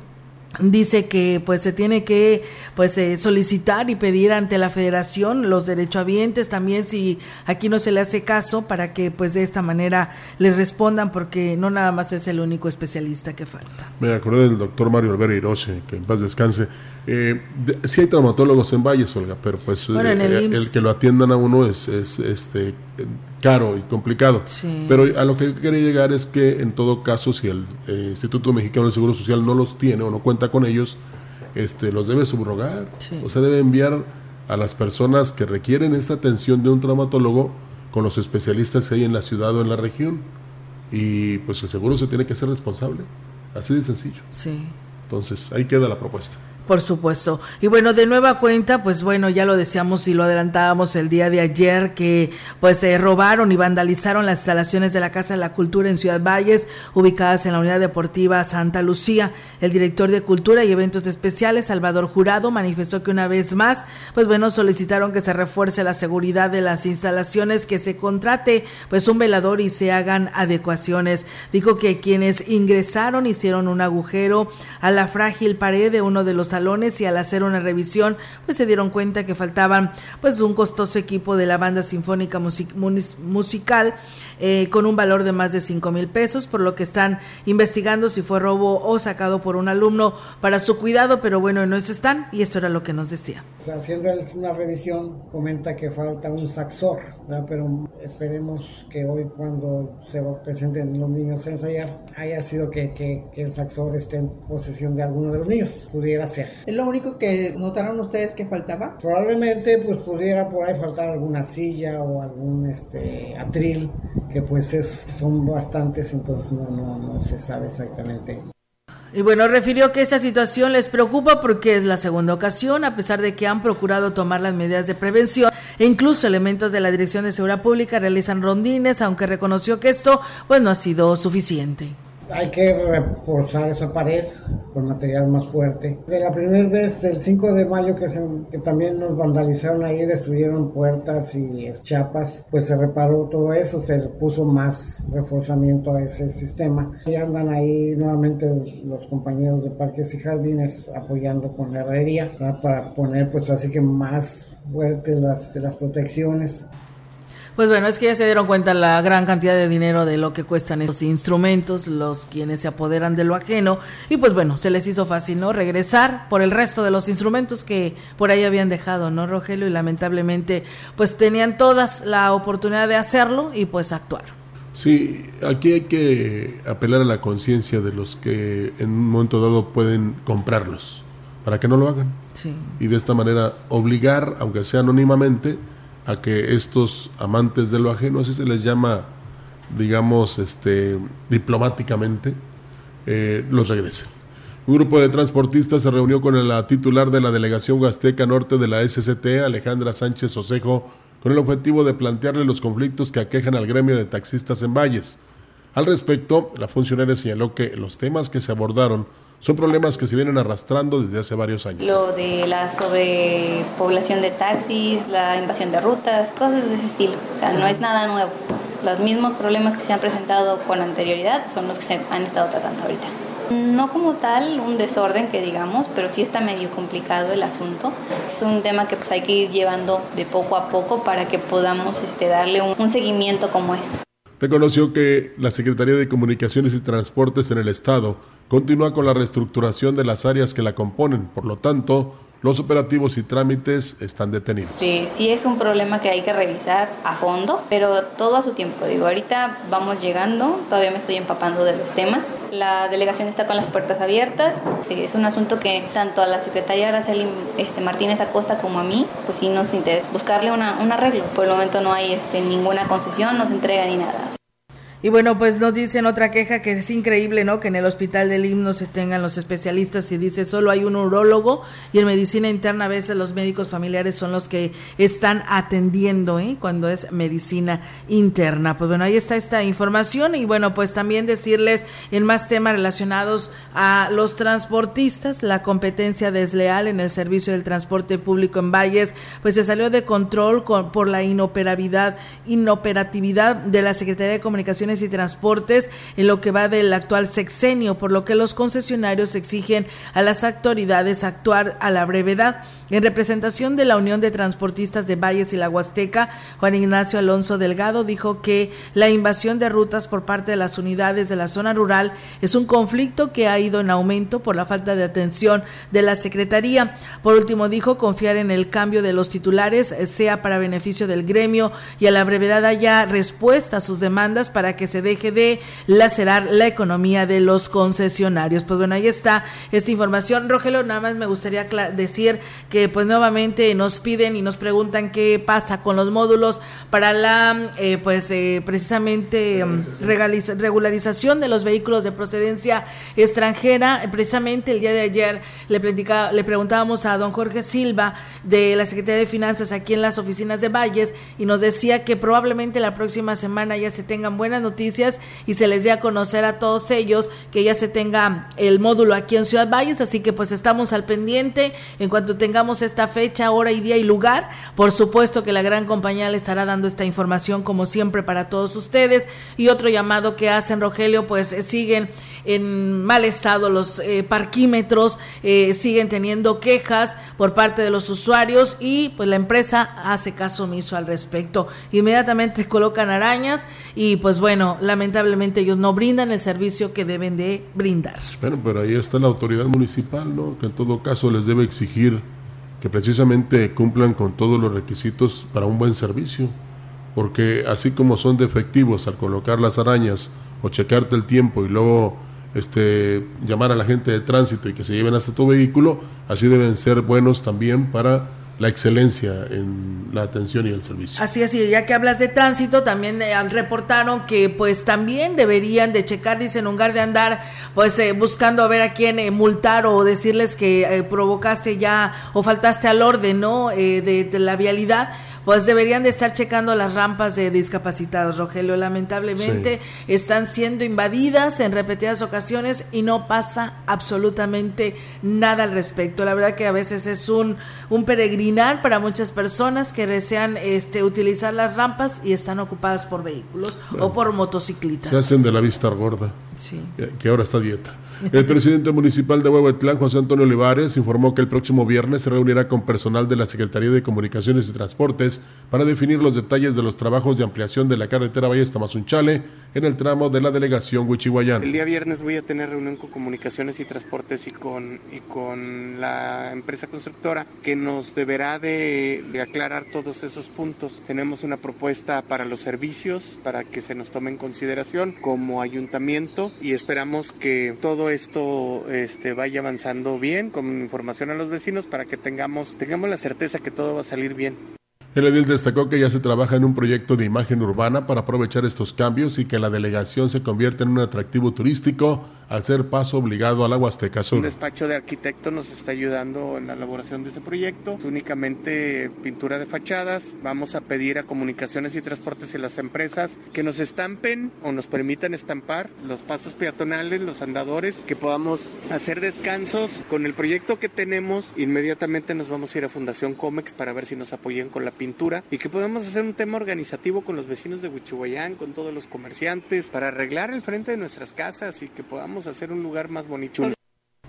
dice que pues se tiene que pues eh, solicitar y pedir ante la federación los derechohabientes también si aquí no se le hace caso para que pues de esta manera les respondan porque no nada más es el único especialista que falta. Me acordé del doctor Mario Olvera Hiroche, que en paz descanse eh, sí hay traumatólogos en Valles, Olga, pero pues eh, el, que lo atiendan a uno es, este caro y complicado. Pero a lo que quería llegar es que en todo caso, si el eh, Instituto Mexicano del Seguro Social no los tiene o no cuenta con ellos, este, los debe subrogar. O sea, debe enviar a las personas que requieren esta atención de un traumatólogo con los especialistas que hay en la ciudad o en la región. Y pues el seguro se tiene que ser responsable. Así de sencillo. Sí. Entonces, ahí queda la propuesta. Por supuesto. Y bueno, de nueva cuenta, pues bueno, ya lo decíamos y lo adelantábamos el día de ayer, que pues se robaron y vandalizaron las instalaciones de la Casa de la Cultura en Ciudad Valles, ubicadas en la Unidad Deportiva Santa Lucía. El director de Cultura y Eventos Especiales, Salvador Jurado, manifestó que una vez más, pues bueno, solicitaron que se refuerce la seguridad de las instalaciones, que se contrate pues un velador y se hagan adecuaciones. Dijo que quienes ingresaron hicieron un agujero a la frágil pared de uno de los y al hacer una revisión pues se dieron cuenta que faltaban pues un costoso equipo de la banda sinfónica musical eh, con un valor de más de 5 mil pesos, por lo que están investigando si fue robo o sacado por un alumno para su cuidado, pero bueno, no eso están y esto era lo que nos decía. Haciendo una revisión, comenta que falta un saxor, pero esperemos que hoy cuando se presenten los niños a ensayar, haya sido que, que, que el saxor esté en posesión de alguno de los niños, pudiera ser. ¿Es lo único que notaron ustedes que faltaba? Probablemente pues pudiera por ahí faltar alguna silla o algún este atril que pues es, son bastantes, entonces no, no, no se sabe exactamente. Y bueno, refirió que esta situación les preocupa porque es la segunda ocasión, a pesar de que han procurado tomar las medidas de prevención e incluso elementos de la Dirección de Seguridad Pública realizan rondines, aunque reconoció que esto pues no ha sido suficiente hay que reforzar esa pared con material más fuerte. De la primera vez, del 5 de mayo, que, que también nos vandalizaron ahí, destruyeron puertas y chapas, pues se reparó todo eso, se puso más reforzamiento a ese sistema. Y andan ahí nuevamente los compañeros de parques y jardines apoyando con la herrería para poner pues así que más fuerte las, las protecciones pues bueno, es que ya se dieron cuenta la gran cantidad de dinero de lo que cuestan estos instrumentos, los quienes se apoderan de lo ajeno, y pues bueno, se les hizo fácil, ¿no? Regresar por el resto de los instrumentos que por ahí habían dejado, ¿no, Rogelio? Y lamentablemente, pues tenían todas la oportunidad de hacerlo y pues actuar. Sí, aquí hay que apelar a la conciencia de los que en un momento dado pueden comprarlos, para que no lo hagan. Sí. Y de esta manera obligar, aunque sea anónimamente, a que estos amantes de lo ajeno, así se les llama, digamos, este, diplomáticamente, eh, los regresen. Un grupo de transportistas se reunió con la titular de la delegación Huasteca Norte de la SCT, Alejandra Sánchez Osejo, con el objetivo de plantearle los conflictos que aquejan al gremio de taxistas en Valles. Al respecto, la funcionaria señaló que los temas que se abordaron son problemas que se vienen arrastrando desde hace varios años. Lo de la sobrepoblación de taxis, la invasión de rutas, cosas de ese estilo. O sea, no es nada nuevo. Los mismos problemas que se han presentado con anterioridad son los que se han estado tratando ahorita. No como tal un desorden que digamos, pero sí está medio complicado el asunto. Es un tema que pues hay que ir llevando de poco a poco para que podamos este, darle un, un seguimiento como es. Reconoció que la Secretaría de Comunicaciones y Transportes en el Estado continúa con la reestructuración de las áreas que la componen, por lo tanto, los operativos y trámites están detenidos. Sí, sí es un problema que hay que revisar a fondo, pero todo a su tiempo. Digo, ahorita vamos llegando, todavía me estoy empapando de los temas. La delegación está con las puertas abiertas. Es un asunto que tanto a la secretaria Araceli este, Martínez Acosta como a mí, pues sí nos interesa buscarle una, un arreglo. Por el momento no hay este, ninguna concesión, no se entrega ni nada. Y bueno, pues nos dicen otra queja que es increíble, ¿no? Que en el hospital del himno se tengan los especialistas y dice solo hay un urólogo y en medicina interna a veces los médicos familiares son los que están atendiendo, ¿eh? Cuando es medicina interna. Pues bueno, ahí está esta información y bueno, pues también decirles en más temas relacionados a los transportistas, la competencia desleal en el servicio del transporte público en Valles, pues se salió de control con, por la inoperabilidad, inoperatividad de la Secretaría de Comunicaciones y Transportes en lo que va del actual sexenio, por lo que los concesionarios exigen a las autoridades actuar a la brevedad. En representación de la Unión de Transportistas de Valles y la Huasteca, Juan Ignacio Alonso Delgado dijo que la invasión de rutas por parte de las unidades de la zona rural es un conflicto que ha ido en aumento por la falta de atención de la Secretaría. Por último, dijo confiar en el cambio de los titulares sea para beneficio del gremio y a la brevedad haya respuesta a sus demandas para que se deje de lacerar la economía de los concesionarios. Pues bueno, ahí está esta información. Rogelio, nada más me gustaría decir que pues nuevamente nos piden y nos preguntan qué pasa con los módulos para la eh, pues eh, precisamente regularización de los vehículos de procedencia extranjera. Precisamente el día de ayer le, le preguntábamos a don Jorge Silva de la Secretaría de Finanzas aquí en las oficinas de Valles y nos decía que probablemente la próxima semana ya se tengan buenas noticias y se les dé a conocer a todos ellos que ya se tenga el módulo aquí en Ciudad Valles, así que pues estamos al pendiente en cuanto tengamos esta fecha, hora y día y lugar. Por supuesto que la gran compañía le estará dando esta información como siempre para todos ustedes. Y otro llamado que hacen, Rogelio, pues eh, siguen en mal estado los eh, parquímetros, eh, siguen teniendo quejas por parte de los usuarios y pues la empresa hace caso omiso al respecto. Inmediatamente colocan arañas y pues bueno, lamentablemente ellos no brindan el servicio que deben de brindar. Bueno, pero ahí está la autoridad municipal, ¿no? Que en todo caso les debe exigir que precisamente cumplan con todos los requisitos para un buen servicio, porque así como son defectivos al colocar las arañas o checarte el tiempo y luego este, llamar a la gente de tránsito y que se lleven hasta tu vehículo, así deben ser buenos también para la excelencia en la atención y el servicio. Así es, y ya que hablas de tránsito, también eh, reportaron que pues también deberían de checar, dicen, en lugar de andar pues eh, buscando a ver a quién eh, multar o decirles que provocaste ya o faltaste al orden, ¿no? de la vialidad pues deberían de estar checando las rampas de discapacitados, Rogelio. Lamentablemente están siendo invadidas en repetidas ocasiones y no pasa absolutamente nada al respecto. La verdad que a veces es un, un peregrinar para muchas personas que desean este, utilizar las rampas y están ocupadas por vehículos o por motociclistas. Se hacen de la vista gorda, sí. que ahora está dieta. El presidente municipal de Huehuetlán, José Antonio Olivares, informó que el próximo viernes se reunirá con personal de la Secretaría de Comunicaciones y Transportes para definir los detalles de los trabajos de ampliación de la carretera Valles Tamazunchale en el tramo de la delegación Huichihuayán. El día viernes voy a tener reunión con Comunicaciones y Transportes y con, y con la empresa constructora que nos deberá de, de aclarar todos esos puntos. Tenemos una propuesta para los servicios, para que se nos tome en consideración como ayuntamiento y esperamos que todo esto este, vaya avanzando bien, con información a los vecinos para que tengamos, tengamos la certeza que todo va a salir bien. El edil destacó que ya se trabaja en un proyecto de imagen urbana para aprovechar estos cambios y que la delegación se convierta en un atractivo turístico hacer paso obligado al Huasteca Sur. Un despacho de arquitectos nos está ayudando en la elaboración de este proyecto. Es únicamente pintura de fachadas. Vamos a pedir a comunicaciones y transportes y las empresas que nos estampen o nos permitan estampar los pasos peatonales, los andadores, que podamos hacer descansos. Con el proyecto que tenemos, inmediatamente nos vamos a ir a Fundación Comex para ver si nos apoyan con la pintura y que podamos hacer un tema organizativo con los vecinos de Huichuayán, con todos los comerciantes, para arreglar el frente de nuestras casas y que podamos hacer un lugar más bonito.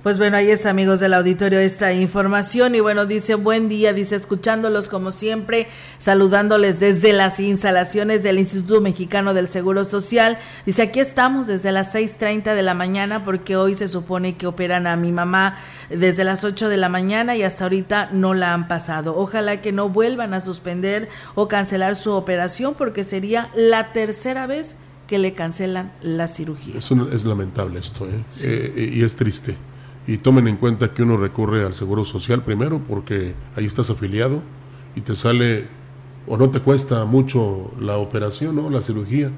Pues bueno, ahí está, amigos del auditorio, esta información. Y bueno, dice buen día, dice escuchándolos como siempre, saludándoles desde las instalaciones del Instituto Mexicano del Seguro Social. Dice, aquí estamos desde las 6.30 de la mañana porque hoy se supone que operan a mi mamá desde las 8 de la mañana y hasta ahorita no la han pasado. Ojalá que no vuelvan a suspender o cancelar su operación porque sería la tercera vez que le cancelan la cirugía. Es, es lamentable esto, ¿eh? Eh, y es triste y tomen en cuenta que uno recurre al Seguro Social primero porque ahí estás afiliado y te sale o no te cuesta mucho la operación o la cirugía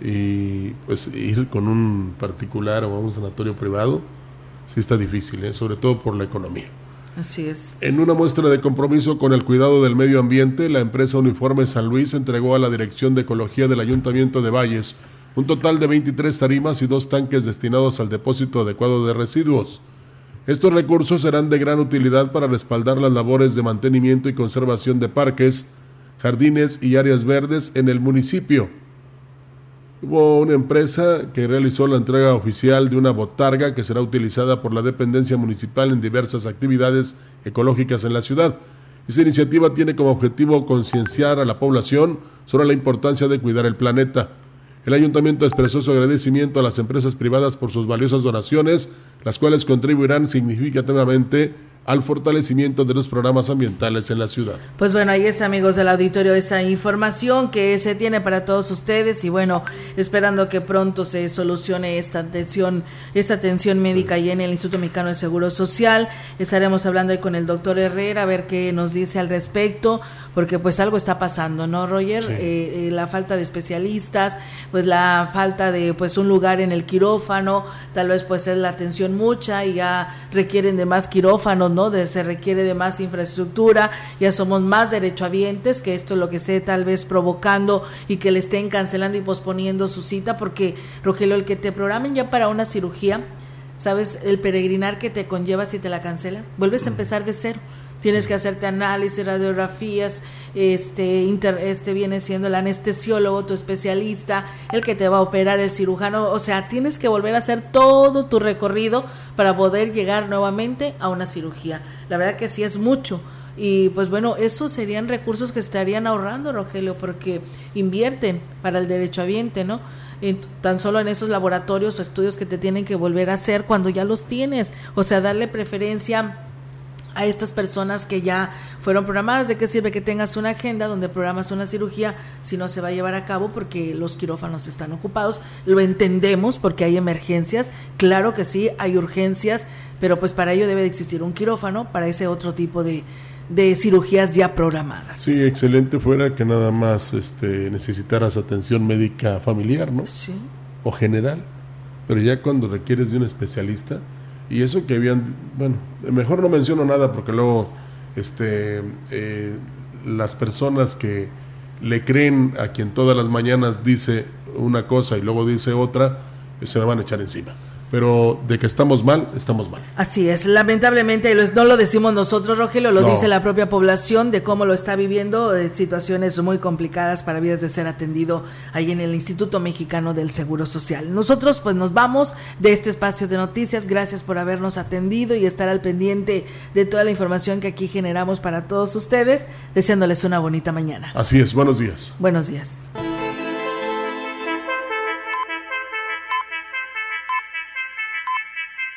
y pues ir con un particular o a un sanatorio privado sí está difícil, ¿eh? sobre todo por la economía. Así es. En una muestra de compromiso con el cuidado del medio ambiente, la empresa Uniforme San Luis entregó a la Dirección de Ecología del Ayuntamiento de Valles un total de 23 tarimas y dos tanques destinados al depósito adecuado de residuos. Estos recursos serán de gran utilidad para respaldar las labores de mantenimiento y conservación de parques, jardines y áreas verdes en el municipio. Hubo una empresa que realizó la entrega oficial de una botarga que será utilizada por la dependencia municipal en diversas actividades ecológicas en la ciudad. Esa iniciativa tiene como objetivo concienciar a la población sobre la importancia de cuidar el planeta. El ayuntamiento expresó su agradecimiento a las empresas privadas por sus valiosas donaciones, las cuales contribuirán significativamente al fortalecimiento de los programas ambientales en la ciudad. Pues bueno, ahí es amigos del auditorio esa información que se tiene para todos ustedes y bueno, esperando que pronto se solucione esta atención, esta atención médica y en el Instituto Mexicano de Seguro Social. Estaremos hablando ahí con el doctor Herrera a ver qué nos dice al respecto, porque pues algo está pasando, ¿no, Roger? Eh, eh, la falta de especialistas, pues la falta de pues un lugar en el quirófano, tal vez pues es la atención mucha y ya requieren de más quirófanos ¿no? De, se requiere de más infraestructura, ya somos más derechohabientes, que esto es lo que esté tal vez provocando y que le estén cancelando y posponiendo su cita, porque Rogelio, el que te programen ya para una cirugía, ¿sabes? El peregrinar que te conlleva si te la cancelan, vuelves a empezar de cero. Tienes que hacerte análisis, radiografías, este, este viene siendo el anestesiólogo, tu especialista, el que te va a operar, el cirujano, o sea, tienes que volver a hacer todo tu recorrido para poder llegar nuevamente a una cirugía. La verdad que sí es mucho. Y pues bueno, esos serían recursos que estarían ahorrando, Rogelio, porque invierten para el derecho derechohabiente, ¿no? tan solo en esos laboratorios o estudios que te tienen que volver a hacer cuando ya los tienes. O sea, darle preferencia a estas personas que ya fueron programadas. ¿De qué sirve que tengas una agenda donde programas una cirugía si no se va a llevar a cabo porque los quirófanos están ocupados? Lo entendemos porque hay emergencias, claro que sí, hay urgencias, pero pues para ello debe de existir un quirófano para ese otro tipo de, de cirugías ya programadas. Sí, excelente fuera que nada más este, necesitaras atención médica familiar, ¿no? Sí. O general, pero ya cuando requieres de un especialista, y eso que habían, bueno, mejor no menciono nada porque luego este, eh, las personas que le creen a quien todas las mañanas dice una cosa y luego dice otra, se me van a echar encima pero de que estamos mal, estamos mal. Así es, lamentablemente no lo decimos nosotros, Rogelio, lo dice la propia población de cómo lo está viviendo, de situaciones muy complicadas para vías de ser atendido ahí en el Instituto Mexicano del Seguro Social. Nosotros pues nos vamos de este espacio de noticias, gracias por habernos atendido y estar al pendiente de toda la información que aquí generamos para todos ustedes, deseándoles una bonita mañana. Así es, buenos días. Buenos días.